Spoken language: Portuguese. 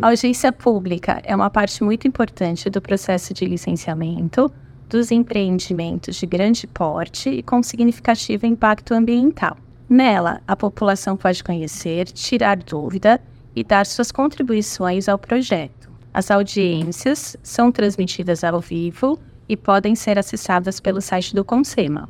A audiência pública é uma parte muito importante do processo de licenciamento dos empreendimentos de grande porte e com significativo impacto ambiental. Nela, a população pode conhecer, tirar dúvida e dar suas contribuições ao projeto. As audiências são transmitidas ao vivo e podem ser acessadas pelo site do Consema.